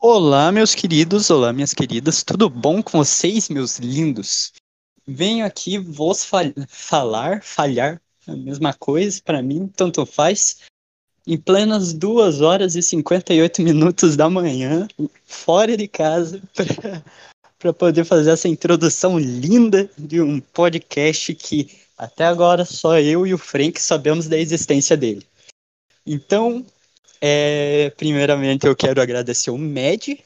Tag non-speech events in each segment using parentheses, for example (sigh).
Olá, meus queridos, olá, minhas queridas, tudo bom com vocês, meus lindos? Venho aqui vos fal falar, falhar, a mesma coisa, para mim, tanto faz, em plenas 2 horas e 58 minutos da manhã, fora de casa, (laughs) para poder fazer essa introdução linda de um podcast que até agora só eu e o Frank sabemos da existência dele. Então, é, primeiramente eu quero agradecer o Med,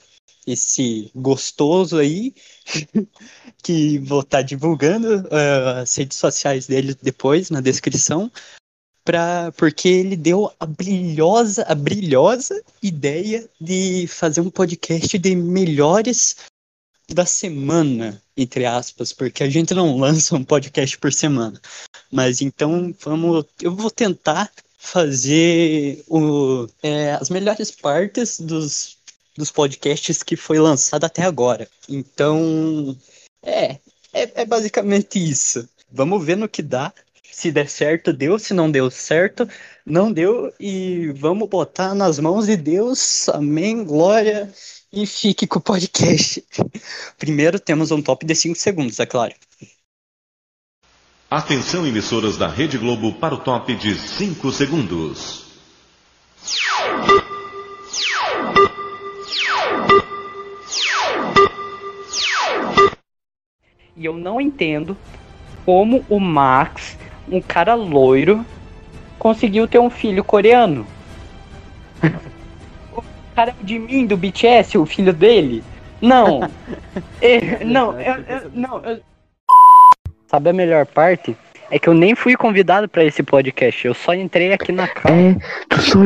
esse gostoso aí, (laughs) que vou estar tá divulgando uh, as redes sociais dele depois na descrição, pra, porque ele deu a brilhosa, a brilhosa ideia de fazer um podcast de melhores da semana, entre aspas, porque a gente não lança um podcast por semana. Mas então vamos, eu vou tentar fazer o, é, as melhores partes dos, dos podcasts que foi lançado até agora. Então, é, é, é basicamente isso. Vamos ver no que dá. Se der certo, deu. Se não deu certo, não deu. E vamos botar nas mãos de Deus. Amém. Glória. E fique com o podcast. (laughs) Primeiro temos um top de 5 segundos, é claro. Atenção, emissoras da Rede Globo, para o top de 5 segundos. E eu não entendo como o Max, um cara loiro, conseguiu ter um filho coreano. (laughs) o cara de mim, do BTS, o filho dele. Não. (laughs) é, não, eu, eu, não. Eu... Sabe a melhor parte? É que eu nem fui convidado para esse podcast. Eu só entrei aqui na casa. É, tu só.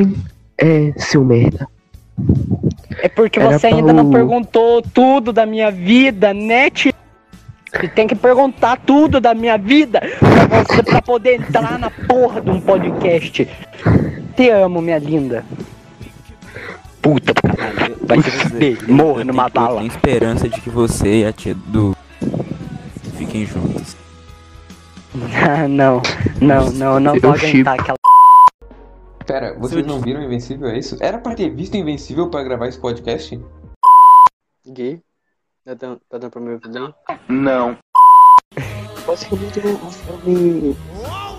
É, seu merda. É porque Era você ainda o... não perguntou tudo da minha vida, né, tio? Você tem que perguntar tudo da minha vida pra você pra poder entrar na porra de um podcast. Te amo, minha linda. Puta caralho. Vai se fuder. Morra numa bala. Eu tenho esperança de que você e a tia do fiquem juntos. (laughs) não, não, não, não vou aguentar aquela. Pera, vocês não viram Invencível, é isso? Era pra ter visto Invencível pra gravar esse podcast? Gui? Tá dando, tá dando pra me ouvir? Não. Basicamente um filme.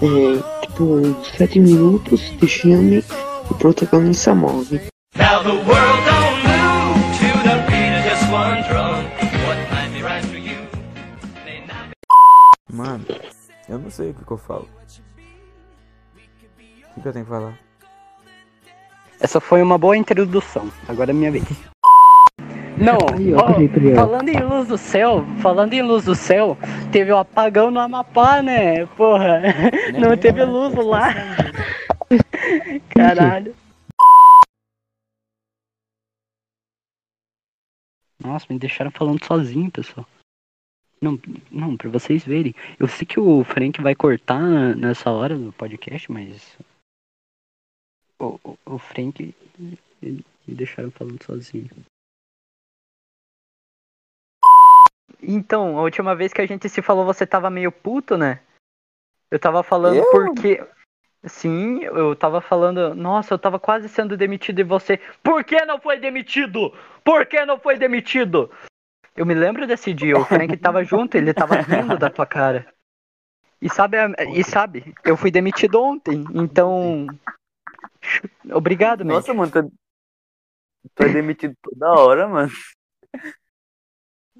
É, tipo, 7 minutos de filme o protagonista morre. Now the world eu não sei o que, que eu falo. O que eu tenho que falar? Essa foi uma boa introdução. Agora é minha vez. Não, falando em luz do céu, falando em luz do céu, teve um apagão no Amapá, né? Porra, não teve luz lá. (laughs) Caralho. Nossa, me deixaram falando sozinho, pessoal. Não, não, pra vocês verem. Eu sei que o Frank vai cortar nessa hora do podcast, mas. O, o, o Frank. Me deixaram falando sozinho. Então, a última vez que a gente se falou, você tava meio puto, né? Eu tava falando eu? porque. Sim, eu tava falando, nossa, eu tava quase sendo demitido e você. Por que não foi demitido? Por que não foi demitido? Eu me lembro desse dia, o Frank tava junto, ele tava rindo da tua cara. E sabe, e sabe, eu fui demitido ontem, então. Obrigado, Nossa, mano, tu, tu é demitido toda hora, mano.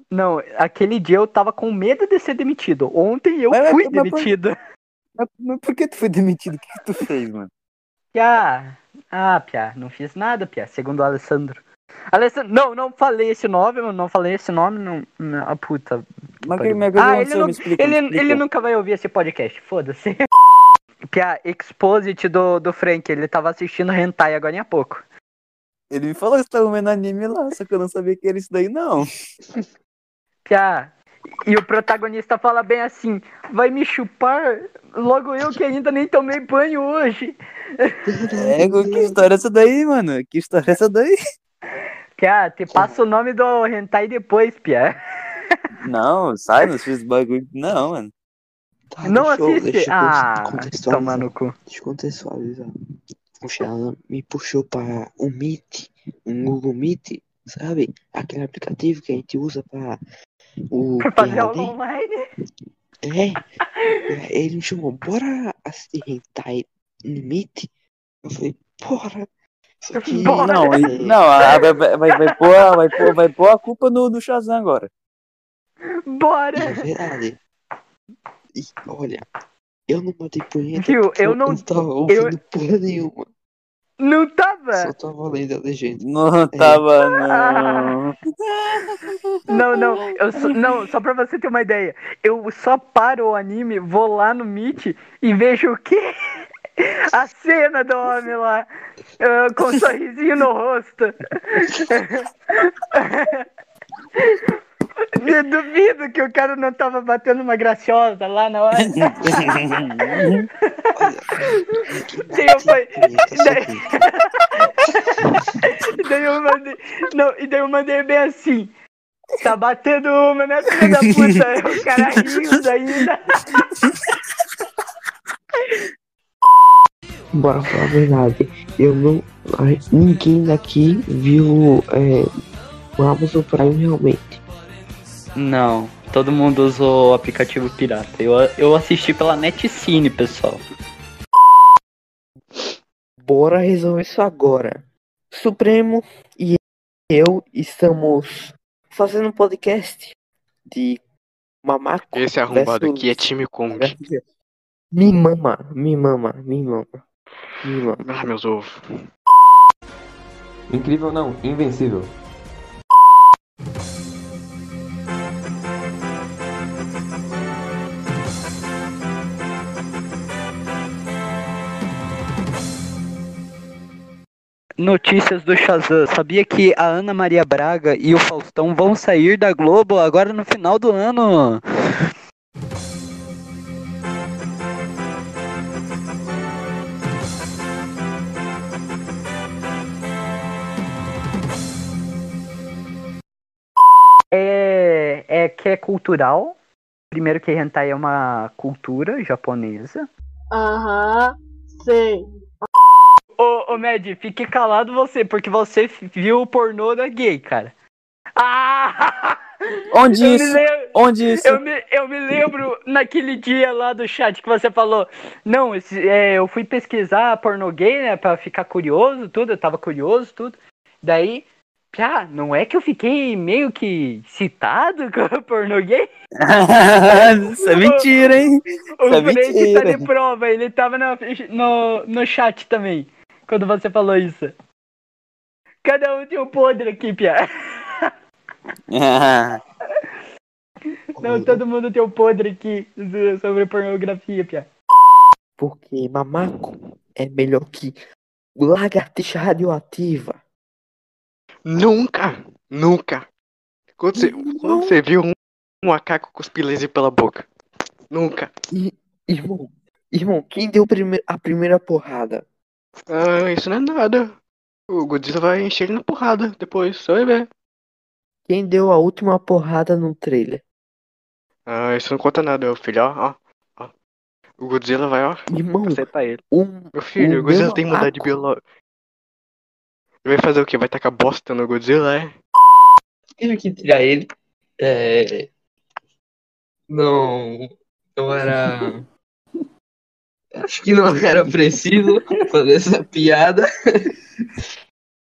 Não, aquele dia eu tava com medo de ser demitido. Ontem eu mas, fui mas, demitido. Mas, mas, por que tu foi demitido? O que, que tu fez, mano? Pia. Ah, Pia, não fiz nada, Pia, segundo o Alessandro. Alessandro, não, não falei esse nome, não falei esse nome, não. não ah, puta. Mas que, que ah, ele, não, explica, ele, ele nunca vai ouvir esse podcast, foda-se. (laughs) Pia, exposit do, do Frank, ele tava assistindo Hentai agora há pouco. Ele me falou que tava vendo anime lá, só que eu não sabia que era isso daí, não. Pia, e o protagonista fala bem assim: vai me chupar? Logo eu que ainda nem tomei banho hoje. É, que história é essa daí, mano? Que história é essa daí? Pia, te passa o nome do hentai depois, Pia. Não, sai, não fiz bagulho. Não, mano. Tá, não deixa assiste? Eu, deixa ah, toma no cu. Deixa eu contextualizar. O Shala me puxou para um Meet, um Google Meet, sabe? Aquele aplicativo que a gente usa pra o (laughs) Pra fazer aula online. É, ele me chamou, bora assistir Hentai Limite? Eu falei, bora. Que. Não, é, não, a- vai, vai, vai, pôr, a- vai, pôr, vai pôr a culpa no, no Shazam agora. Bora! é verdade. E, olha, eu não matei punheta Viu, eu não- não tava ouvindo porra nenhuma. Não tava! Só tava lendo a legenda. Não tava, não. Não, não, eu só, não, só pra você ter uma ideia. Eu só paro o anime, vou lá no Meet e vejo o quê? A cena do homem lá, ah, com um sorrisinho no rosto. Eu duvido que o cara não tava batendo uma graciosa lá na hora. Daí eu falei- daí- daí eu mandei. Não, e daí eu mandei bem assim. Tá batendo uma, né, da puta? O cara rindo ainda. (laughs) Bora falar a verdade. Eu não. Ninguém daqui viu é, o Amazon Prime realmente. Não, todo mundo usou o aplicativo pirata. Eu, eu assisti pela Netcine, pessoal. Bora resolver isso agora. Supremo e eu estamos fazendo um podcast de Mamaco. Esse arrombado versus aqui é time Kong. Me mama, me mama, me mama. Ah, meus ovos. Incrível não, invencível. Notícias do Shazam. Sabia que a Ana Maria Braga e o Faustão vão sair da Globo agora no final do ano? Que é cultural. Primeiro que hentai é uma cultura japonesa. Aham, sei. Ô, ô Mad, fique calado você, porque você viu o pornô da gay, cara. Ah! Onde Eu me, isso? lem- Onde isso? eu, me, eu me lembro naquele dia lá do chat que você falou. Não, esse- é, eu fui pesquisar pornô gay, né? Pra ficar curioso, tudo. Eu tava curioso, tudo. Daí, ah, não é que eu fiquei meio que citado (laughs) com o pornô gay? (laughs) isso é mentira, hein? O Isso é Frank tá mentira. de prova, ele tava na- no, no chat também, quando você falou isso. Cada um tem um podre aqui, Pia. Ah, (laughs) Não, todo mundo tem um podre aqui so- sobre pornografia, Pia. Porque Mamaco é melhor que lagartixa radioativa. Nunca, nunca. Quando você, quando você viu um, um macaco cuspir laser pela boca? Nunca. Irmão, irmão, quem deu prime- a primeira porrada? Ah, isso não é nada. O Godzilla vai encher ele na porrada depois, só vai ver. Quem deu a última porrada no trailer? Ah, isso não conta nada, meu filho, ó, ó. ó. O Godzilla vai, ó, Irmão, acertar ele. um, Meu filho, O o Godzilla tem mudar de biológico. Vai fazer o quê? Vai tacar bosta no Godzilla, é? tive que tirar ele. É... Não, não era. (laughs) Acho que não era preciso fazer essa piada.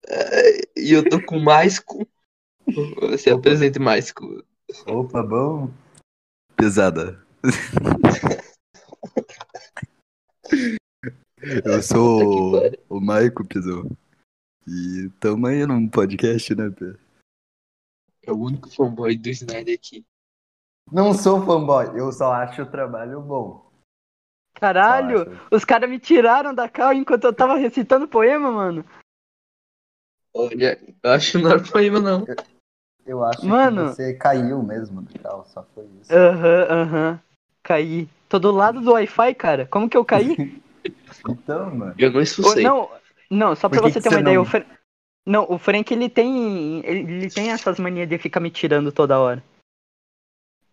É, E eu tô com mais com. Você apresente mais com. Opa, bom. Pesada. (laughs) Eu sou o, o Maico Pisou. E tamo aí num podcast, né, Pê? É o único fanboy do Snyder aqui. Não sou fanboy, eu só acho o trabalho bom. Caralho, acho. os caras me tiraram da cal enquanto eu tava recitando poema, mano. Olha, eu acho que não era poema, não. Eu acho Mano. que você caiu mesmo do carro, só foi isso. Aham, aham. Caí. Tô do lado do Wi-Fi, cara. Como que eu caí? (laughs) Então, mano. Eu não expulsei. não, não, só pra que você que ter uma ideia, não- o Fra- Não, o Frank ele tem. Ele, tem essas manias de ficar me tirando toda hora.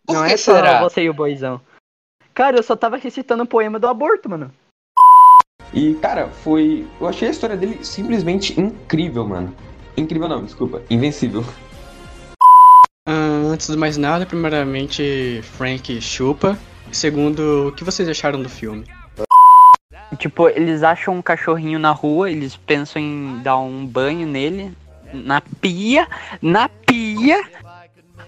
Por não que é só será? você e o boizão. Cara, eu só tava recitando o poema do aborto, mano. E, cara, foi. Eu achei a história dele simplesmente incrível, mano. Incrível não, desculpa. Invencível. Antes de mais nada, primeiramente, Frank chupa. Segundo, o que vocês acharam do filme? Tipo, eles acham um cachorrinho na rua, eles pensam em dar um banho nele, na pia, na pia.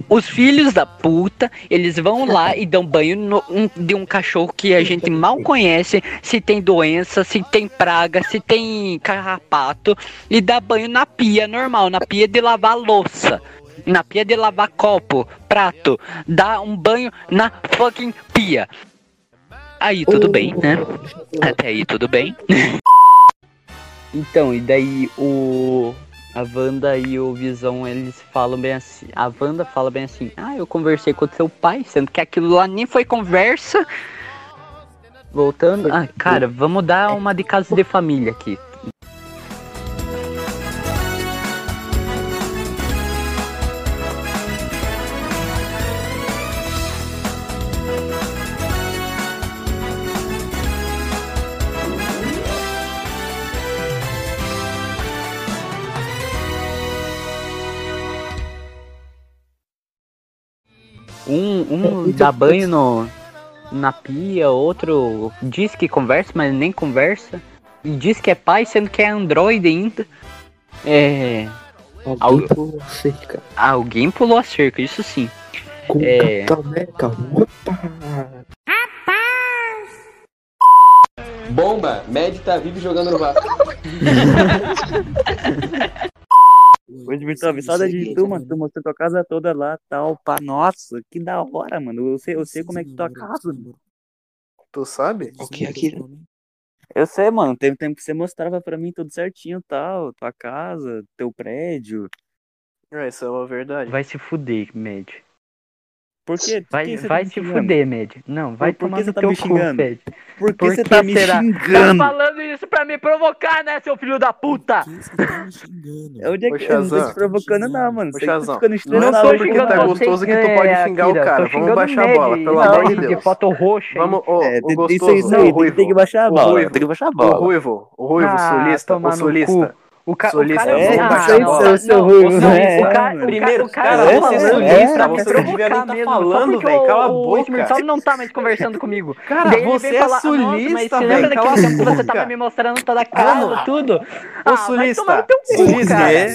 Os filhos da puta, eles vão lá e dão banho no- um- de um cachorro que a gente mal conhece, se tem doença, se tem praga, se tem carrapato, e dá banho na pia normal, na pia de lavar louça, na pia de lavar copo, prato, dá um banho na fucking pia. Aí tudo bem, né? Até aí tudo bem. (laughs) Então, e daí o. A Wanda e o Visão, eles falam bem assim. A Wanda fala bem assim: Ah, eu conversei com o seu pai, sendo que aquilo lá nem foi conversa. Voltando. Ah, cara, vamos dar uma de casa de família aqui. Um, um dá banho no, na pia, outro diz que conversa, mas nem conversa. E diz que é pai, sendo que é androide ainda. É. Alguém pulou a cerca. Alguém pulou a cerca, isso sim. Com É. Opa! Bomba! Mad tá vivo jogando no Vasco. (laughs) Me tô avisada de tu, mano. Tu mostrou tua casa toda lá, tal, pá. Nossa, que da hora, mano. Eu sei, eu sei como é que tua casa. Tu sabe? O que é aquilo? Eu sei, mano. Tem tempo que você mostrava pra mim tudo certinho, tal. Tua casa, teu prédio. É, isso é uma verdade. Vai se fuder, Med. Por? Por Vai, que você tá vai me se xingando? fuder, Med. Não, vai Por- por tomar que no você tá teu me cu, xingando? Med. Por que Por você que tá me será? xingando? Tá falando isso pra me provocar, né, seu filho da puta? Onde é que eu não tô te provocando, não, mano? Ô, que Shazam. Não só lá, porque tá tá gostoso que tu pode xingar o cara. Vamos xingando baixar a bola, pelo não, amor de de Deus. foto roxa. Vamos, ô, É, o tem- gostoso, não, o tem, que baixar a O bola. ruivo. Tem que baixar a O bola. ruivo, o ruivo, Ah, solista, tomar o solista. O, ca Solista, o cara vamos ah, baixar a não, bola. não, Seu- o né? cara- o cara-. Primeiro, o cara, cara, tá você é solista, isso pra me você não devia nem provocar tá mesmo, falando, velho, o- cala a O boca. Smirnoff não tá mais conversando comigo. Cara, Daí ele você é falar, "Nossa, mas sulista, velho, lembra daquele tempo que você boca." tava me mostrando toda a casa, tudo? Ô, Ah, sulista, sulista, cara. é.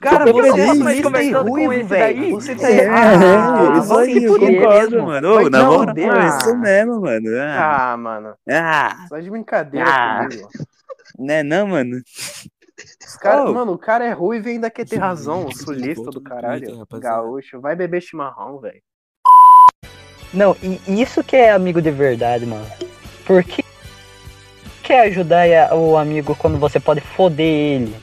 Cara, você é sulista e esse velho. daí? Você tá É, errado. isso aí, eu concordo, mano. Na moral, fuder. é isso mesmo, mano. Ah, mano. ah, Só de brincadeira comigo. né, não, mano. Os cara, Oh. Mano, o cara é ruim e ainda quer ter razão. O sulista do caralho. Gaúcho. Vai beber chimarrão, velho. Não, e isso que é amigo de verdade, mano. Porque quer ajudar o amigo quando você pode foder ele,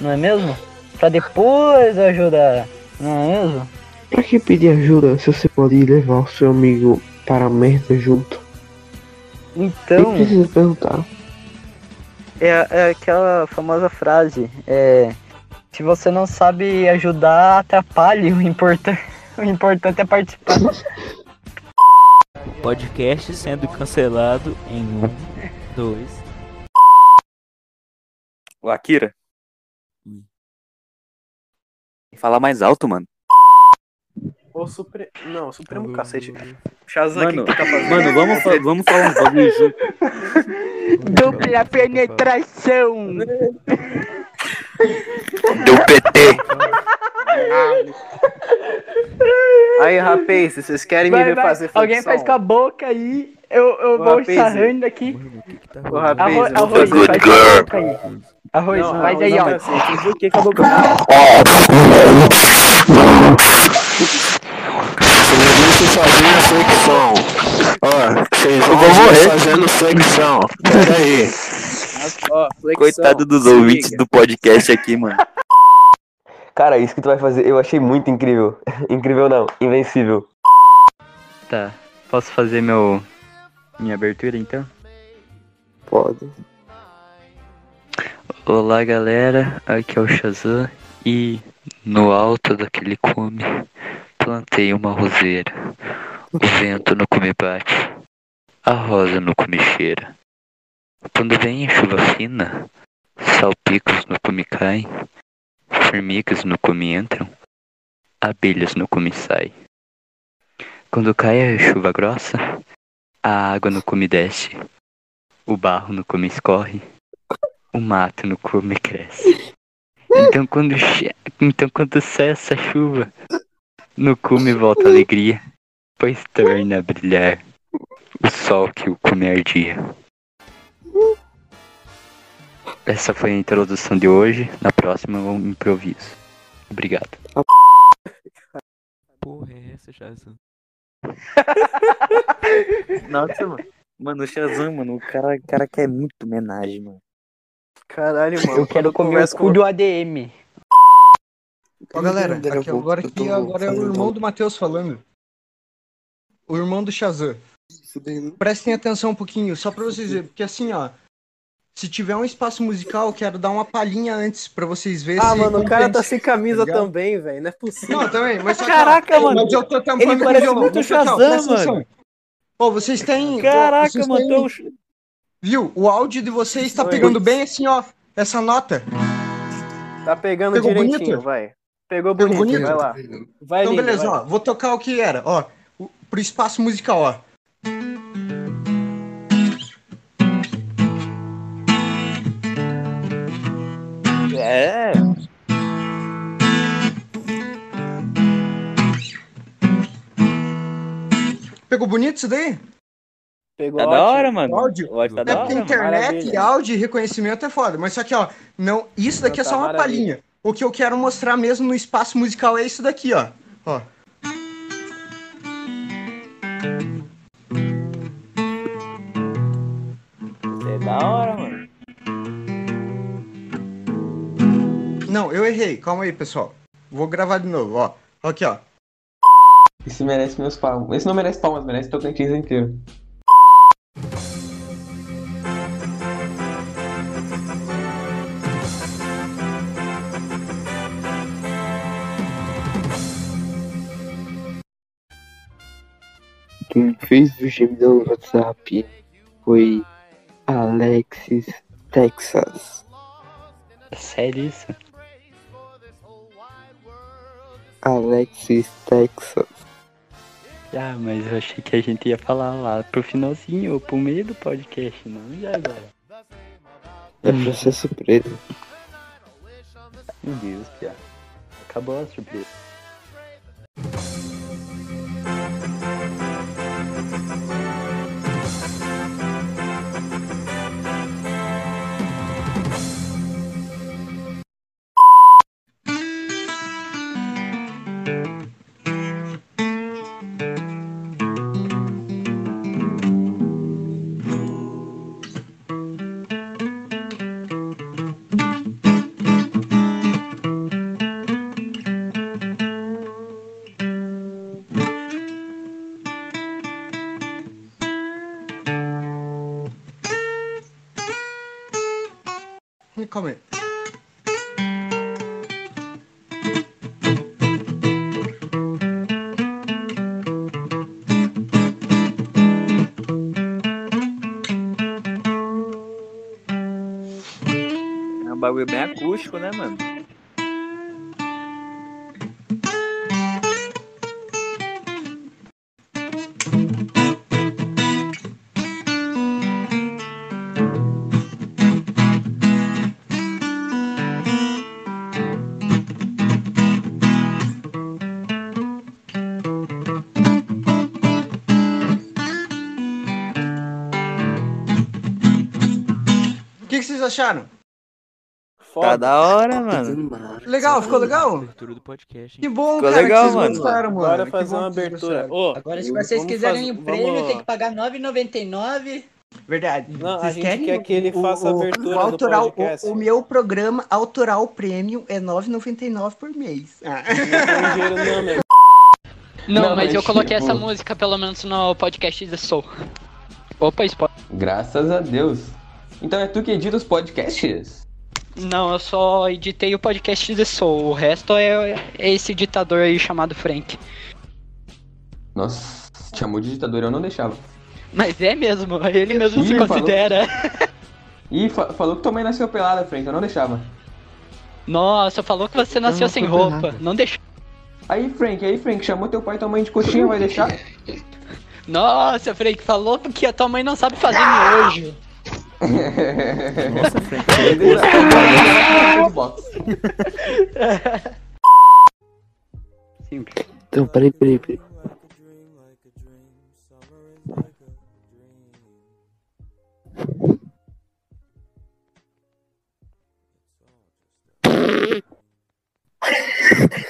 não é mesmo? Pra depois ajudar, não é mesmo? Pra que pedir ajuda se você pode levar o seu amigo para a merda junto? Então, precisa perguntar. É, é aquela famosa frase, é. Se você não sabe ajudar, atrapalhe. O importante, (laughs) o importante é participar. Podcast sendo cancelado em um, dois. Ô, Akira. Fala mais alto, mano. Ô, Supre... Não, Supremo cacete. Shazam, Mano, o que, que tá fazendo? mano, vamos, fa- vamos falar um bagulho junto. Dupla penetração! Do PT. (laughs) Aí, rapaz, se vocês querem me Vai, ver vai, fazer flexão. Alguém faz com a boca aí, eu, eu Ô, vou rapaz, sarrando aqui. Ô, rapaz, Arroz, eu vou arroz, faz com a boca aí. Arroz, Não, faz aí, ó. assim. O que com a boca? Vocês fazendo flexão. Ó, vocês vão morrer fazendo flexão. Pera aí. Ó, Coitado dos se ouvintes liga. do podcast aqui, mano. Cara, isso que tu vai fazer, eu achei muito incrível. (laughs) incrível não, invencível. Tá, posso fazer meu minha abertura então? Pode. Olá galera, aqui é o Shazam e no alto daquele cume plantei uma roseira. O vento no cume bate, a rosa no cume cheira. Quando vem a chuva fina, salpicos no cume caem, formigas no cume entram, abelhas no cume saem. Quando cai a chuva grossa, a água no cume desce, o barro no cume escorre, o mato no cume cresce. (laughs) Então quando, che... então, quando cessa a chuva, no cume volta a alegria, pois torna a brilhar o sol que o cume ardia. Essa foi a introdução de hoje. Na próxima eu improviso. Obrigado. Porra, é essa, Shazam? (laughs) Nossa, mano. Mano, o Shazam, mano, o cara, o cara quer muito homenagem, mano. Caralho, mano. Eu quero comer o cu do ADM. Ó, galera, aqui, agora, aqui, agora é o fazendo irmão do Matheus falando. O irmão do Shazam. Não Prestem atenção um pouquinho, só pra vocês verem, porque assim, ó. Se tiver um espaço musical, eu quero dar uma palhinha antes pra vocês verem Ah, mano, o cara tá sem camisa ligado? também, velho. Não é possível. Não, também, mas só que, ó, Caraca, mano. Mas eu tô tampando Ele parece violão, muito ó, Shazam, mano. Pô, vocês têm. Caraca, vocês mano, têm- tô- Viu? O áudio de vocês tá Oi. pegando bem assim, ó. Essa nota. Tá pegando Pegou direitinho, bonito? vai. Pegou Pegou bonito, bonito? vai lá. Vai então, lindo, beleza, vai. ó. Vou tocar o que era, ó. o- Pro espaço musical, ó. É. Pegou bonito isso daí? Pegou Tá da hora, mano. Áudio. Que tá é da porque hora, internet Maravilha. e áudio e reconhecimento é foda. Mas só que, ó, não, isso daqui Não, é tá só uma maravilha. palhinha. O que eu quero mostrar mesmo no espaço musical é isso daqui, ó. Ó. Isso é da hora, mano. Não, eu errei. Calma aí, pessoal. Vou gravar de novo, ó. Aqui, ó. Esse merece meus palmas. Esse não merece palmas, merece Tocantins inteiro. Quem fez o gemidão no WhatsApp foi Alexis Texas. Sério isso? Alexis Texas. Ah, mas eu achei que a gente ia falar lá pro finalzinho ou pro meio do podcast, não já agora. É pra ser surpresa. Meu Deus, Pia. Acabou a surpresa. Calma aí. É um bagulho bem acústico, né, mano? O acharam? Tá da hora, mano. Legal, ficou legal? Abertura do podcast. Que bom, Ficou cara, legal, que vocês mano. gostaram, mano. Bora fazer uma abertura. Agora, se vocês quiserem fazer- um prêmio, vamos- tem que pagar R$ 9,99. Verdade. Não, a Vocês gente querem quer que ele o- faça a o- abertura o do autoral, o- podcast. O, meu programa autoral premium é R$ 9,99 por mês. Ah. (laughs) Não não, meu. Não, Não, mas mas eu coloquei tipo- essa música pelo menos no podcast de Soul. Opa, spoiler. Graças a Deus. Então é tu que edita os podcasts? Não, eu só editei o podcast de Soul. O resto é, é esse ditador aí chamado Frank. Nossa, chamou de ditador, eu não deixava. Mas é mesmo, ele mesmo se Ih, falou. considera. Ih, fa- falou que tua mãe nasceu pelada, Frank, eu não deixava. Nossa, falou que você nasceu Não, sem roupa. nada. Não deixou. Aí, Frank, aí, Frank, chamou teu pai e tua mãe de coxinha, vai deixar? (laughs) Nossa, Frank, falou que a tua mãe não sabe fazer miojo. Nossa, Frank. (laughs) Simples. Então, peraí, peraí, peraí.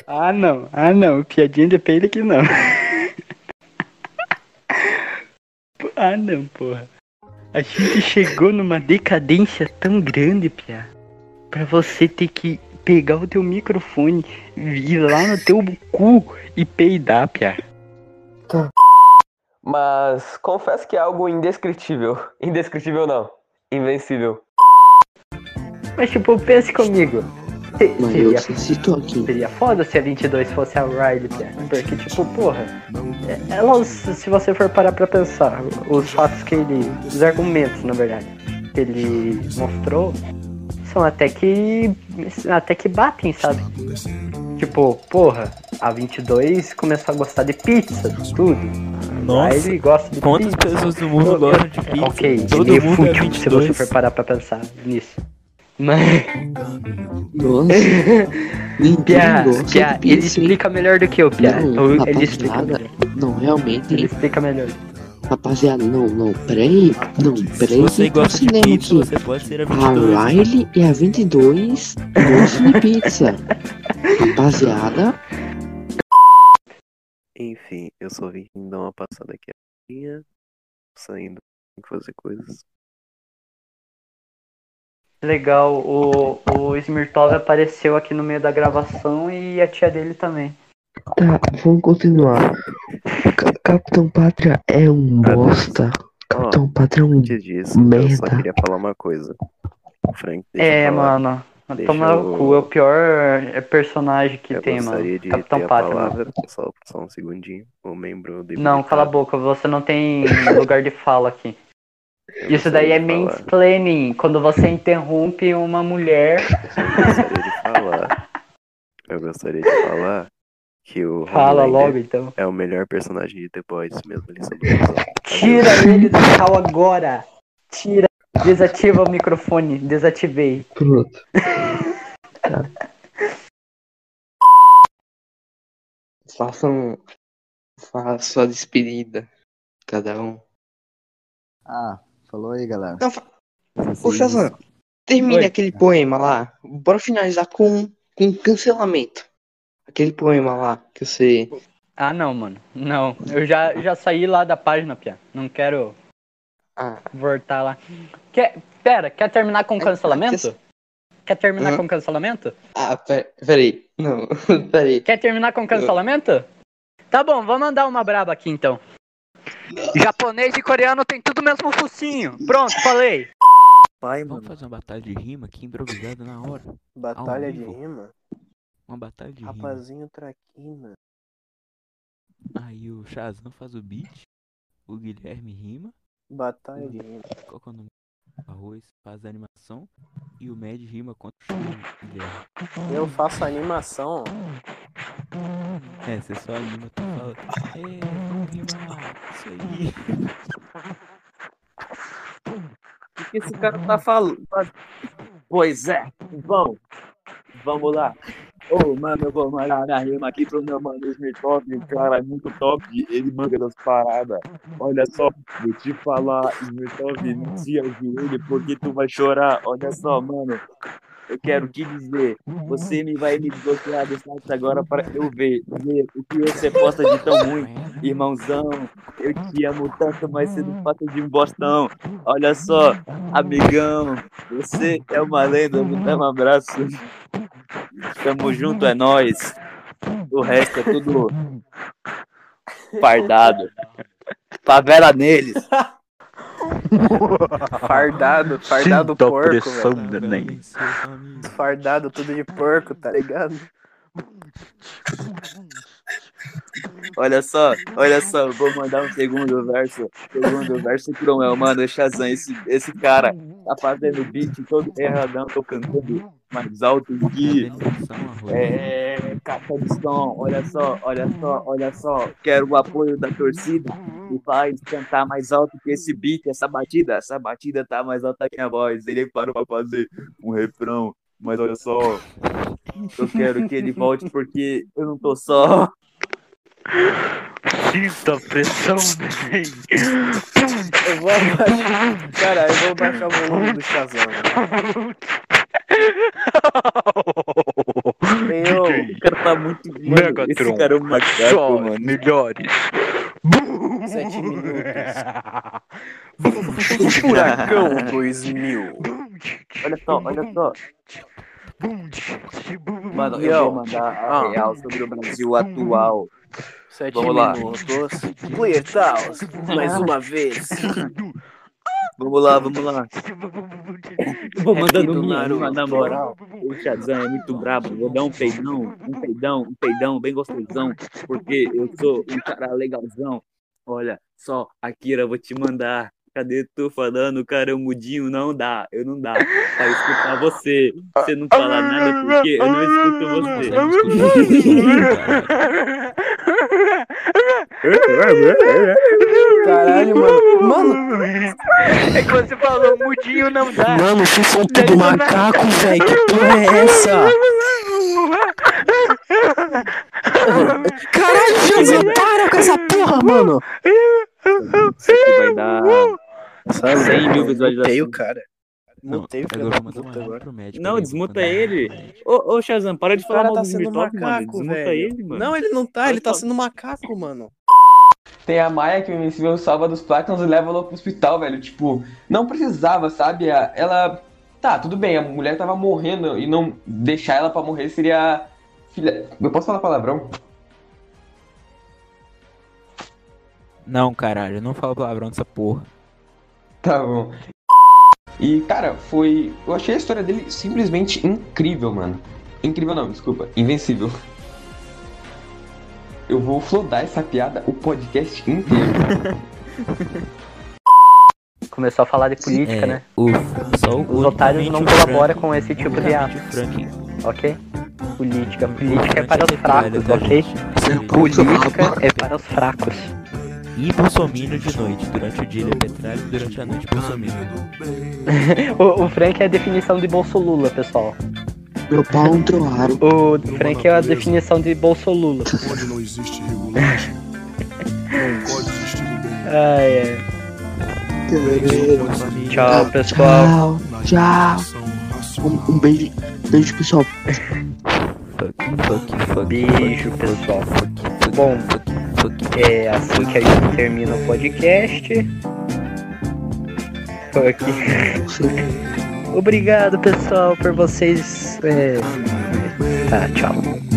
Ah não, ah não, piadinha de peido aqui não. (laughs) ah não, porra. A gente chegou numa decadência tão grande, Pia. Pra você ter que pegar o teu microfone, ir lá no teu cu e peidar, Pia. Mas confesso que é algo indescritível. Indescritível não. Invencível. Mas tipo, pense comigo. Mas eu necessito aqui. Seria foda se a 22 fosse a Riley. Porque, tipo, porra. é- Ela, se você for parar pra pensar, os fatos que ele. Os argumentos, na verdade, que ele mostrou são até que. até que batem, sabe? Tipo, porra, a 22 começou a gostar de pizza, tudo. Nossa, Aí ele gosta de quantas pizza. pessoas no mundo gostam de pizza? Ok, Todo é mundo é fútil se 22. você for parar pra pensar nisso. Mas. Nossa. (laughs) Pia, gosta Pia, de ele explica melhor do que eu, Pia. Não, Eu- ele explica melhor. Não, realmente. Ele explica melhor. Rapaziada, não, não, peraí. Não, peraí. você que gosta de cinema pizza, aqui. você pode ser a A 22. Riley e a 22 gostam de pizza. (laughs) Rapaziada, Enfim, eu só vim dar uma passada aqui. Saindo, tem que fazer coisas. Legal, o, o Smirtov apareceu aqui no meio da gravação e a tia dele também. tá, vamos continuar. Ca- Capitão Pátria é um bosta. Capitão Pátria é um Antes disso, eu só merda. queria falar uma coisa. Frank, deixa É, mano. Deixa Toma no cu, é o pior é, personagem que Eu tem, mano. de Capitão ter a Pátria, palavra, mano. só, só um segundinho. O membro Não, cala a boca, você não tem (laughs) lugar de fala aqui. Eu Isso daí é mansplaining, quando você interrompe uma mulher. gostaria de falar. Eu gostaria de falar que o Fala Homelander logo, então. é o melhor personagem de The Boys, mesmo. (laughs) Tira ele da cal agora! Tira! Desativa o microfone, desativei. Pronto. (laughs) Façam. Façam a despedida. Cada um. Ah, falou aí, galera. Não, fa... Ô, Shazam, termine Oi. aquele poema lá. Bora finalizar com, com cancelamento. Aquele poema lá que você. Ah, não, mano. Não. Eu já, já saí lá da página, Pia. Não quero Ah. voltar lá. Quer, pera, quer terminar com cancelamento? Quer terminar Hã? com cancelamento? Ah, pera, peraí. Não, (laughs) peraí. Quer terminar com cancelamento? Tá bom, vou mandar uma braba aqui então. Japonês e coreano tem tudo mesmo focinho. Pronto, falei. Pai, Vamos fazer uma batalha de rima aqui improvisada na hora. Batalha de rima? Uma batalha de rima. Rapazinho traquina. Aí o Shazam faz o beat, o Guilherme rima. Batalha de rima. Qual que é o nome? O Arroz faz a animação e o Mad rima contra o Guilherme. Eu faço animação. É, você só anima, tu fala. É, vamos rimar, isso aí. O que esse cara tá falando? Pois é, vamos. Vamos lá. Ô, mano, eu vou mandar minha rima aqui pro meu mano Smirtov, o cara é muito top, ele manga das paradas. Olha só, vou te falar, Smirtov, não se ajoelhe porque tu vai chorar. Olha só, mano, eu quero te dizer, você me vai me desbloquear do site agora para eu ver, ver o que você posta de tão ruim. Irmãozão, eu te amo tanto, mas você não passa de um bostão. Olha só, amigão, você é uma lenda, me dá um abraço. Tamo junto, é nóis. O resto é tudo (laughs) fardado. Favela neles. Fardado, fardado Sinta a porco, pressão, velho. neném. Fardado tudo de porco, tá ligado? olha só, olha só, vou mandar um segundo verso. Segundo verso cruel, mano, Shazam, esse, esse cara tá fazendo beat todo erradão, tô cantando mais alto que. É, caixa de som, olha só, olha só, olha só. Quero o apoio da torcida e faz cantar mais alto que esse beat, essa batida. Essa batida tá mais alta que a voz. Ele parou pra fazer um refrão, mas olha só. Eu quero que ele volte porque eu não tô só. Sinta a pressão, neném. Eu vou abaixar. Cara, eu vou baixar o volume do Shazam. Meu, o cara tá muito. Mano, Megatron, esse cara é um macaco, só mano. melhores. Sete minutos. Furacão 2000. Olha só, olha só. Mano, eu vou mandar a Ah. real sobre o Brasil atual. Sete Vamos lá. minutos. Clear Taos, mais uma vez. Vamos lá, vamos lá. (laughs) Vou mandando minha Naruto. rima, na moral. O Shazam é muito brabo. Vou dar um peidão, um peidão, um peidão bem gostosão. Porque eu sou um cara legalzão. Olha só, Akira, vou te mandar. Cadê tu falando, cara, eu mudinho? Não dá, eu não dá pra escutar você. Você não fala nada porque eu não escuto você. (laughs) (laughs) Caralho, mano. Mano, É que você falou, mudinho não dá. Mano, vocês são tudo macaco, velho. Que porra é essa? Caralho, Shazam, para com essa porra, mano. Isso aqui vai dar Sabe, 100 mil visualizações. o cara. Mutei o filho da pro médico. Não, desmuta ele. Ô, ô Shazam, para de falar mal tá do sendo Smirtop, mano. macaco, Desmuta velho. ele, mano. Não, ele não tá, ele tá sendo macaco, mano. Tem a Maia que o Invencível salva dos plátanos e leva ela pro hospital, velho. Tipo, não precisava, sabe? Ela. Tá, tudo bem, a mulher tava morrendo e não deixar ela pra morrer seria. Filha. Eu posso falar palavrão? Não, caralho, não fala palavrão dessa porra. Tá bom. E, cara, foi. Eu achei a história dele simplesmente incrível, mano. Incrível não, desculpa. Invencível. Eu vou flodar essa piada o podcast inteiro. (laughs) Começou a falar de política, É, né? o, só o, Os otários não colaboram com esse tipo de ato. Ok? Política. Política é para os é fracos, ok? gente? Política é para os fracos. E Bolsominion de noite. Durante o dia ele é petróleo, durante a noite Bolsominion. (laughs) o, o Frank é a definição de Bolsolula, pessoal. Meu pau é um troaro. O Frank é a definição de Bolsolula. Onde não existe regulagem, não pode existir ninguém. Ai, ai. Tchau, pessoal. Tchau, tchau. Um, um beijo, beijo, pessoal. Beijo, pessoal. Bom, é assim que a gente termina o podcast. Fuck. Obrigado, pessoal, por vocês. É... Tá, tchau.